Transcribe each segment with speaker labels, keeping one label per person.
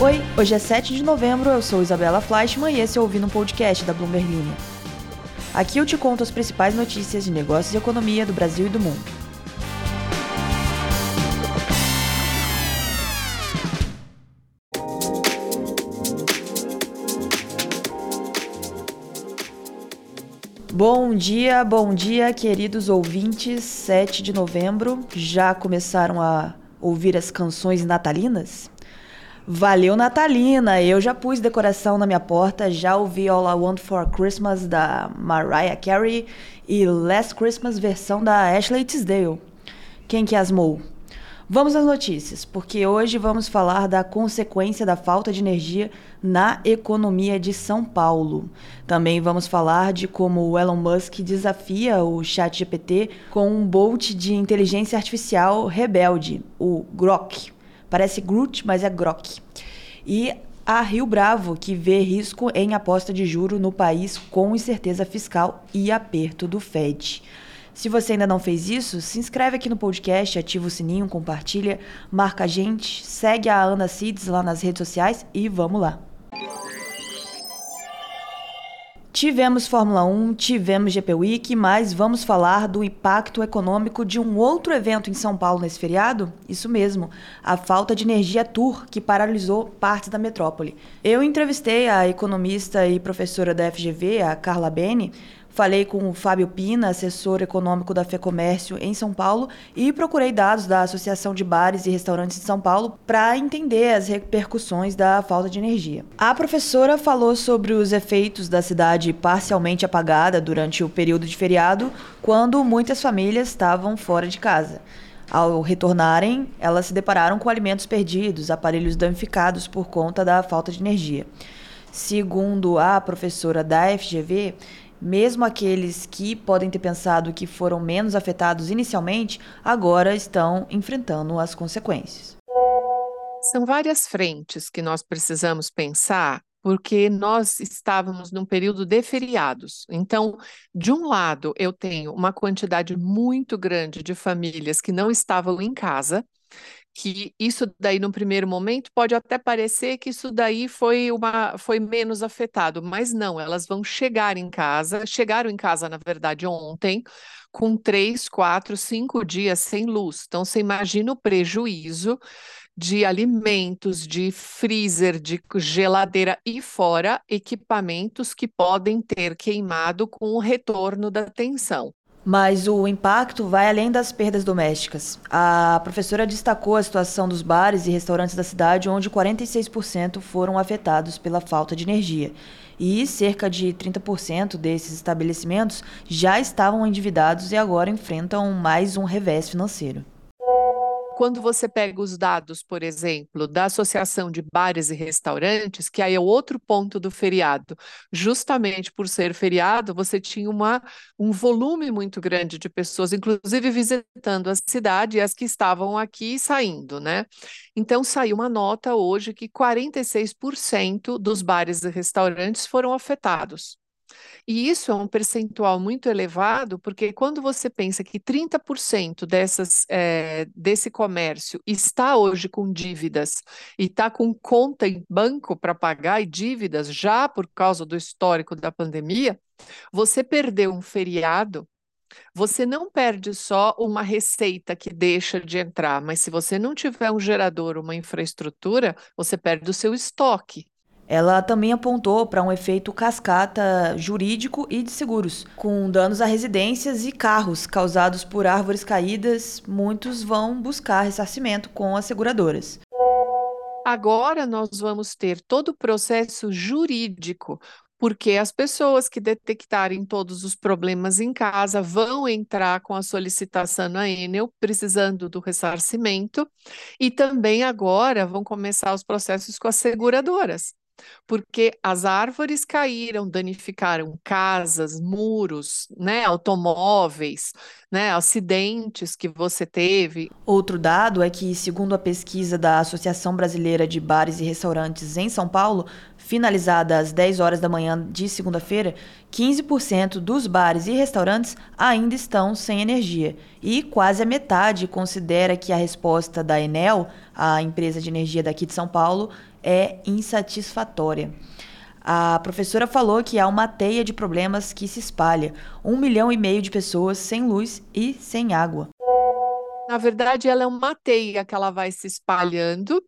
Speaker 1: Oi, hoje é 7 de novembro, eu sou Isabela Fleischmann e esse é o Ouvindo um Podcast da Bloomberg Linha. Aqui eu te conto as principais notícias de negócios e economia do Brasil e do mundo. Bom dia, bom dia, queridos ouvintes. 7 de novembro, já começaram a ouvir as canções natalinas? Valeu, Natalina! Eu já pus decoração na minha porta, já ouvi All I Want for Christmas da Mariah Carey e Last Christmas versão da Ashley Tisdale. Quem que asmou? Vamos às notícias, porque hoje vamos falar da consequência da falta de energia na economia de São Paulo. Também vamos falar de como o Elon Musk desafia o ChatGPT com um bolt de inteligência artificial rebelde, o Grok. Parece Groot, mas é Grok. E a Rio Bravo, que vê risco em aposta de juro no país com incerteza fiscal e aperto do Fed. Se você ainda não fez isso, se inscreve aqui no podcast, ativa o sininho, compartilha, marca a gente, segue a Ana Cids lá nas redes sociais e vamos lá. Tivemos Fórmula 1, tivemos GP Week, mas vamos falar do impacto econômico de um outro evento em São Paulo nesse feriado? Isso mesmo, a falta de energia Tour, que paralisou partes da metrópole. Eu entrevistei a economista e professora da FGV, a Carla Bene, Falei com o Fábio Pina, assessor econômico da FEComércio em São Paulo, e procurei dados da Associação de Bares e Restaurantes de São Paulo para entender as repercussões da falta de energia. A professora falou sobre os efeitos da cidade parcialmente apagada durante o período de feriado, quando muitas famílias estavam fora de casa. Ao retornarem, elas se depararam com alimentos perdidos, aparelhos danificados por conta da falta de energia. Segundo a professora da FGV, mesmo aqueles que podem ter pensado que foram menos afetados inicialmente, agora estão enfrentando as consequências.
Speaker 2: São várias frentes que nós precisamos pensar, porque nós estávamos num período de feriados. Então, de um lado, eu tenho uma quantidade muito grande de famílias que não estavam em casa, que isso daí no primeiro momento pode até parecer que isso daí foi uma foi menos afetado, mas não, elas vão chegar em casa, chegaram em casa na verdade ontem, com três, quatro, cinco dias sem luz. Então você imagina o prejuízo de alimentos, de freezer, de geladeira e fora equipamentos que podem ter queimado com o retorno da tensão.
Speaker 1: Mas o impacto vai além das perdas domésticas. A professora destacou a situação dos bares e restaurantes da cidade, onde 46% foram afetados pela falta de energia. E cerca de 30% desses estabelecimentos já estavam endividados e agora enfrentam mais um revés financeiro
Speaker 2: quando você pega os dados, por exemplo, da Associação de Bares e Restaurantes, que aí é outro ponto do feriado, justamente por ser feriado, você tinha uma, um volume muito grande de pessoas, inclusive visitando a cidade e as que estavam aqui saindo, né? Então saiu uma nota hoje que 46% dos bares e restaurantes foram afetados. E isso é um percentual muito elevado, porque quando você pensa que 30% dessas, é, desse comércio está hoje com dívidas e está com conta em banco para pagar e dívidas já por causa do histórico da pandemia, você perdeu um feriado você não perde só uma receita que deixa de entrar, mas se você não tiver um gerador, uma infraestrutura, você perde o seu estoque.
Speaker 1: Ela também apontou para um efeito cascata jurídico e de seguros, com danos a residências e carros causados por árvores caídas. Muitos vão buscar ressarcimento com as seguradoras.
Speaker 2: Agora nós vamos ter todo o processo jurídico, porque as pessoas que detectarem todos os problemas em casa vão entrar com a solicitação na Enel, precisando do ressarcimento, e também agora vão começar os processos com as seguradoras porque as árvores caíram, danificaram casas, muros, né, automóveis, né, acidentes que você teve.
Speaker 1: Outro dado é que, segundo a pesquisa da Associação Brasileira de Bares e Restaurantes em São Paulo, finalizada às 10 horas da manhã de segunda-feira, 15% dos bares e restaurantes ainda estão sem energia e quase a metade considera que a resposta da Enel a empresa de energia daqui de São Paulo, é insatisfatória. A professora falou que há uma teia de problemas que se espalha. Um milhão e meio de pessoas sem luz e sem água.
Speaker 2: Na verdade, ela é uma teia que ela vai se espalhando.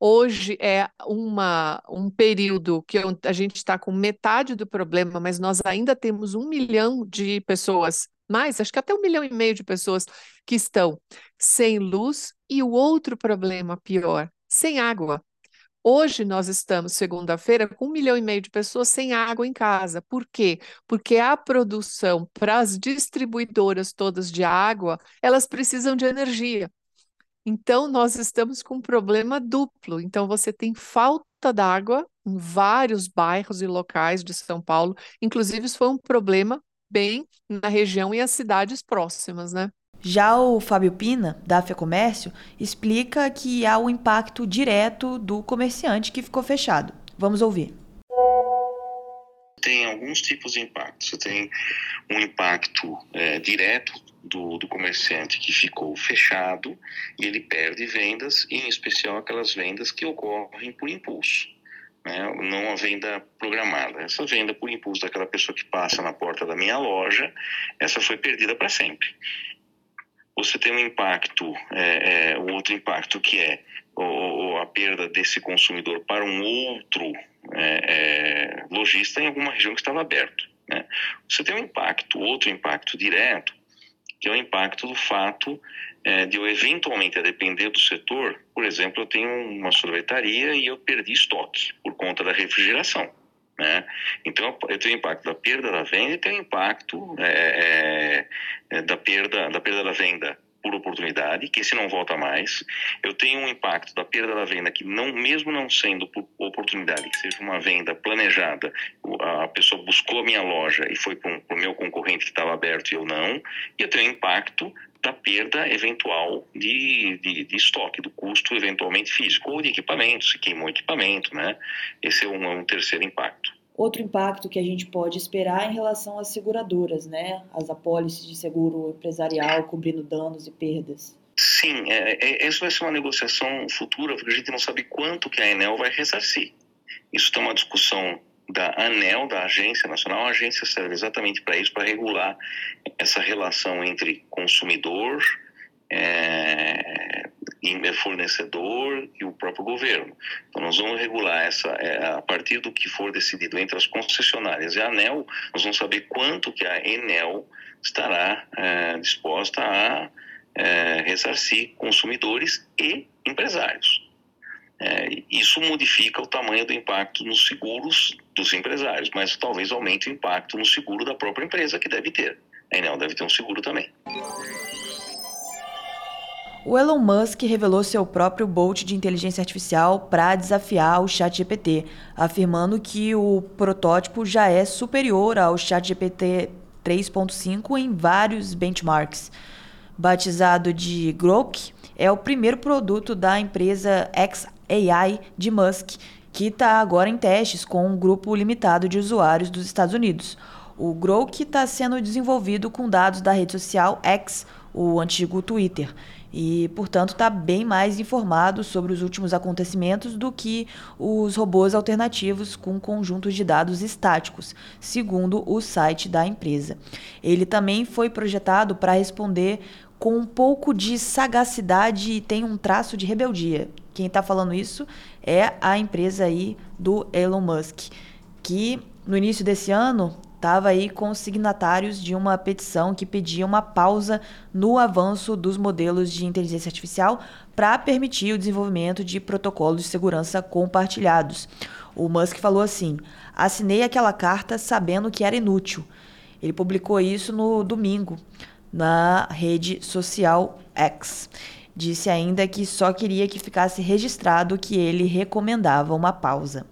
Speaker 2: Hoje é uma, um período que a gente está com metade do problema, mas nós ainda temos um milhão de pessoas, mais, acho que até um milhão e meio de pessoas que estão sem luz. E o outro problema pior, sem água. Hoje nós estamos, segunda-feira, com um milhão e meio de pessoas sem água em casa. Por quê? Porque a produção para as distribuidoras todas de água, elas precisam de energia. Então, nós estamos com um problema duplo. Então, você tem falta d'água em vários bairros e locais de São Paulo. Inclusive, isso foi um problema bem na região e as cidades próximas, né?
Speaker 1: Já o Fábio Pina, da FEComércio, explica que há o impacto direto do comerciante que ficou fechado. Vamos ouvir.
Speaker 3: Tem alguns tipos de impacto. Você tem um impacto é, direto do, do, comerciante que ficou fechado e ele perde vendas, em especial aquelas vendas que ocorrem por impulso. Né? Não a venda programada. Essa venda por impulso daquela pessoa que passa na porta da minha loja, essa foi perdida para sempre você tem um impacto, é, é, outro impacto que é o, a perda desse consumidor para um outro é, é, lojista em alguma região que estava aberto. Né? Você tem um impacto, outro impacto direto, que é o impacto do fato é, de eu eventualmente, a depender do setor, por exemplo, eu tenho uma sorvetaria e eu perdi estoque por conta da refrigeração. Né? Então, eu tenho o impacto da perda da venda e tenho o impacto é, é, é, da, perda, da perda da venda por oportunidade, que esse não volta mais. Eu tenho um impacto da perda da venda que não, mesmo não sendo por oportunidade, que seja uma venda planejada, a pessoa buscou a minha loja e foi para o meu concorrente que estava aberto e eu não. E eu tenho impacto da perda eventual de, de, de, estoque, do custo eventualmente físico, ou de equipamento, se queimou equipamento, né? Esse é um, é um terceiro impacto.
Speaker 1: Outro impacto que a gente pode esperar é em relação às seguradoras, né? As apólices de seguro empresarial cobrindo danos e perdas.
Speaker 3: Sim, é, é, isso vai ser uma negociação futura, porque a gente não sabe quanto que a Enel vai ressarcir. Isso está uma discussão da ANEL, da Agência Nacional. A agência serve exatamente para isso, para regular essa relação entre consumidor, é, fornecedor e o próprio governo. Então, nós vamos regular essa, é, a partir do que for decidido entre as concessionárias e a ANEL, nós vamos saber quanto que a Enel estará é, disposta a é, ressarcir consumidores e empresários. É, isso modifica o tamanho do impacto nos seguros dos empresários, mas talvez aumente o impacto no seguro da própria empresa que deve ter. A Enel deve ter um seguro também.
Speaker 1: O Elon Musk revelou seu próprio Bolt de inteligência artificial para desafiar o ChatGPT, afirmando que o protótipo já é superior ao ChatGPT 3.5 em vários benchmarks. Batizado de Grok, é o primeiro produto da empresa XAI de Musk, que está agora em testes com um grupo limitado de usuários dos Estados Unidos. O Grok está sendo desenvolvido com dados da rede social X, o antigo Twitter, e, portanto, está bem mais informado sobre os últimos acontecimentos do que os robôs alternativos com conjuntos de dados estáticos, segundo o site da empresa. Ele também foi projetado para responder com um pouco de sagacidade e tem um traço de rebeldia. Quem está falando isso é a empresa aí do Elon Musk, que no início desse ano estava aí com os signatários de uma petição que pedia uma pausa no avanço dos modelos de inteligência artificial para permitir o desenvolvimento de protocolos de segurança compartilhados. O Musk falou assim: assinei aquela carta sabendo que era inútil. Ele publicou isso no domingo na rede social X. Disse ainda que só queria que ficasse registrado que ele recomendava uma pausa.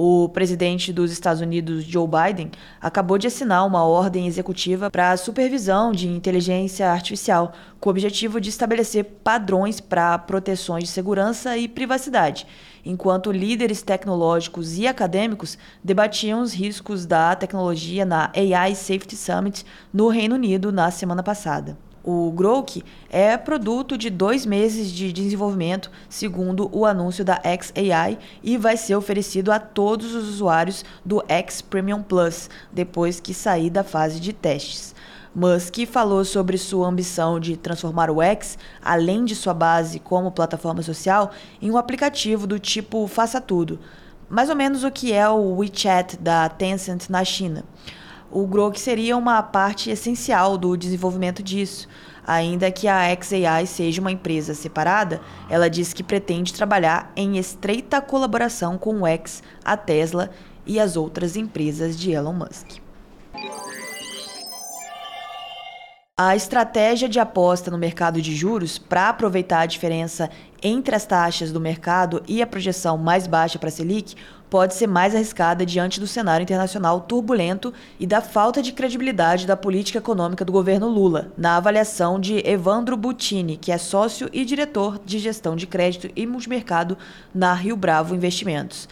Speaker 1: O presidente dos Estados Unidos, Joe Biden, acabou de assinar uma ordem executiva para a supervisão de inteligência artificial, com o objetivo de estabelecer padrões para proteções de segurança e privacidade, enquanto líderes tecnológicos e acadêmicos debatiam os riscos da tecnologia na AI Safety Summit no Reino Unido na semana passada. O Grok é produto de dois meses de desenvolvimento, segundo o anúncio da XAI, e vai ser oferecido a todos os usuários do X Premium Plus, depois que sair da fase de testes. Musk falou sobre sua ambição de transformar o X, além de sua base como plataforma social, em um aplicativo do tipo Faça Tudo, mais ou menos o que é o WeChat da Tencent na China o Grok seria uma parte essencial do desenvolvimento disso. Ainda que a XAI seja uma empresa separada, ela diz que pretende trabalhar em estreita colaboração com o X, a Tesla e as outras empresas de Elon Musk. A estratégia de aposta no mercado de juros para aproveitar a diferença entre as taxas do mercado e a projeção mais baixa para a Selic pode ser mais arriscada diante do cenário internacional turbulento e da falta de credibilidade da política econômica do governo Lula, na avaliação de Evandro Butini, que é sócio e diretor de gestão de crédito e multimercado na Rio Bravo Investimentos.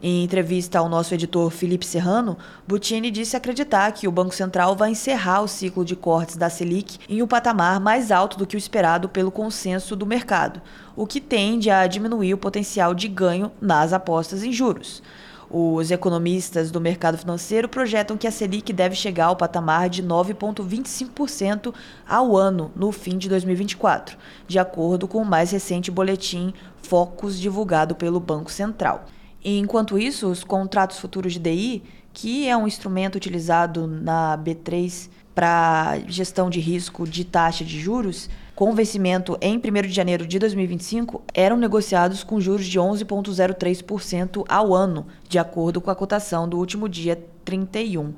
Speaker 1: Em entrevista ao nosso editor Felipe Serrano, Butini disse acreditar que o Banco Central vai encerrar o ciclo de cortes da Selic em um patamar mais alto do que o esperado pelo consenso do mercado, o que tende a diminuir o potencial de ganho nas apostas em juros. Os economistas do mercado financeiro projetam que a Selic deve chegar ao patamar de 9,25% ao ano no fim de 2024, de acordo com o mais recente boletim Focus divulgado pelo Banco Central. Enquanto isso, os contratos futuros de DI, que é um instrumento utilizado na B3 para gestão de risco de taxa de juros, com vencimento em 1 de janeiro de 2025, eram negociados com juros de 11,03% ao ano, de acordo com a cotação do último dia 31.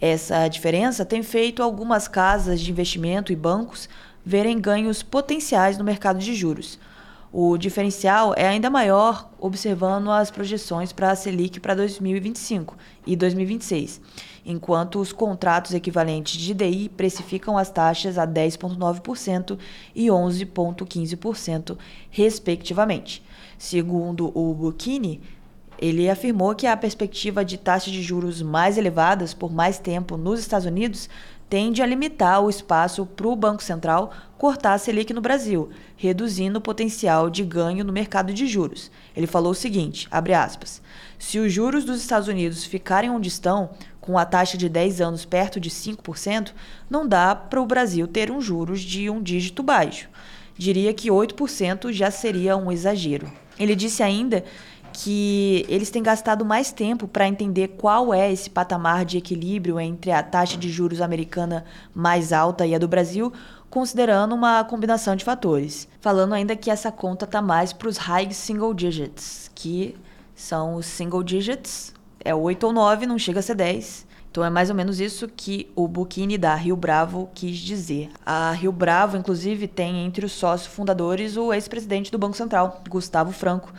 Speaker 1: Essa diferença tem feito algumas casas de investimento e bancos verem ganhos potenciais no mercado de juros. O diferencial é ainda maior observando as projeções para a Selic para 2025 e 2026, enquanto os contratos equivalentes de DI precificam as taxas a 10,9% e 11,15%, respectivamente. Segundo o Buchini, ele afirmou que a perspectiva de taxas de juros mais elevadas por mais tempo nos Estados Unidos tende a limitar o espaço para o Banco Central cortar a Selic no Brasil, reduzindo o potencial de ganho no mercado de juros. Ele falou o seguinte, aspas, se os juros dos Estados Unidos ficarem onde estão, com a taxa de 10 anos perto de 5%, não dá para o Brasil ter um juros de um dígito baixo. Diria que 8% já seria um exagero. Ele disse ainda que eles têm gastado mais tempo para entender qual é esse patamar de equilíbrio entre a taxa de juros americana mais alta e a do Brasil, considerando uma combinação de fatores. Falando ainda que essa conta está mais para os high single digits, que são os single digits, é 8 ou 9, não chega a ser 10. Então é mais ou menos isso que o Buchini da Rio Bravo quis dizer. A Rio Bravo, inclusive, tem entre os sócios fundadores o ex-presidente do Banco Central, Gustavo Franco,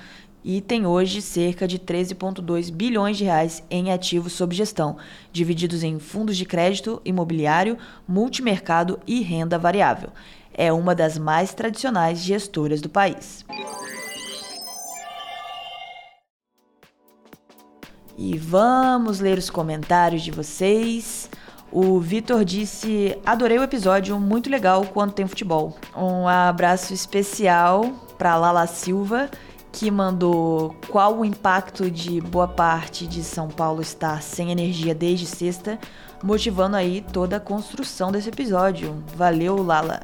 Speaker 1: e tem hoje cerca de 13,2 bilhões de reais em ativos sob gestão, divididos em fundos de crédito, imobiliário, multimercado e renda variável. É uma das mais tradicionais gestoras do país. E vamos ler os comentários de vocês. O Vitor disse: Adorei o episódio, muito legal quando tem futebol. Um abraço especial para Lala Silva que mandou qual o impacto de boa parte de São Paulo estar sem energia desde sexta, motivando aí toda a construção desse episódio. Valeu, Lala!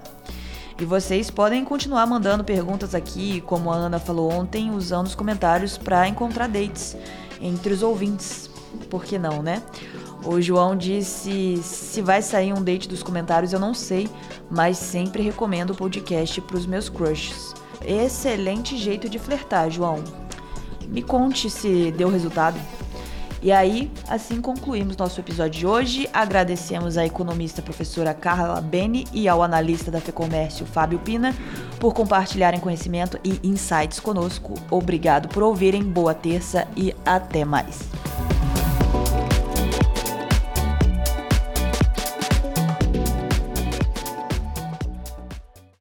Speaker 1: E vocês podem continuar mandando perguntas aqui, como a Ana falou ontem, usando os comentários para encontrar dates entre os ouvintes. Por que não, né? O João disse: se vai sair um date dos comentários, eu não sei, mas sempre recomendo o podcast para os meus crushes. Excelente jeito de flertar, João. Me conte se deu resultado. E aí, assim concluímos nosso episódio de hoje. Agradecemos à economista professora Carla Beni e ao analista da FEComércio Fábio Pina por compartilharem conhecimento e insights conosco. Obrigado por ouvirem, boa terça e até mais.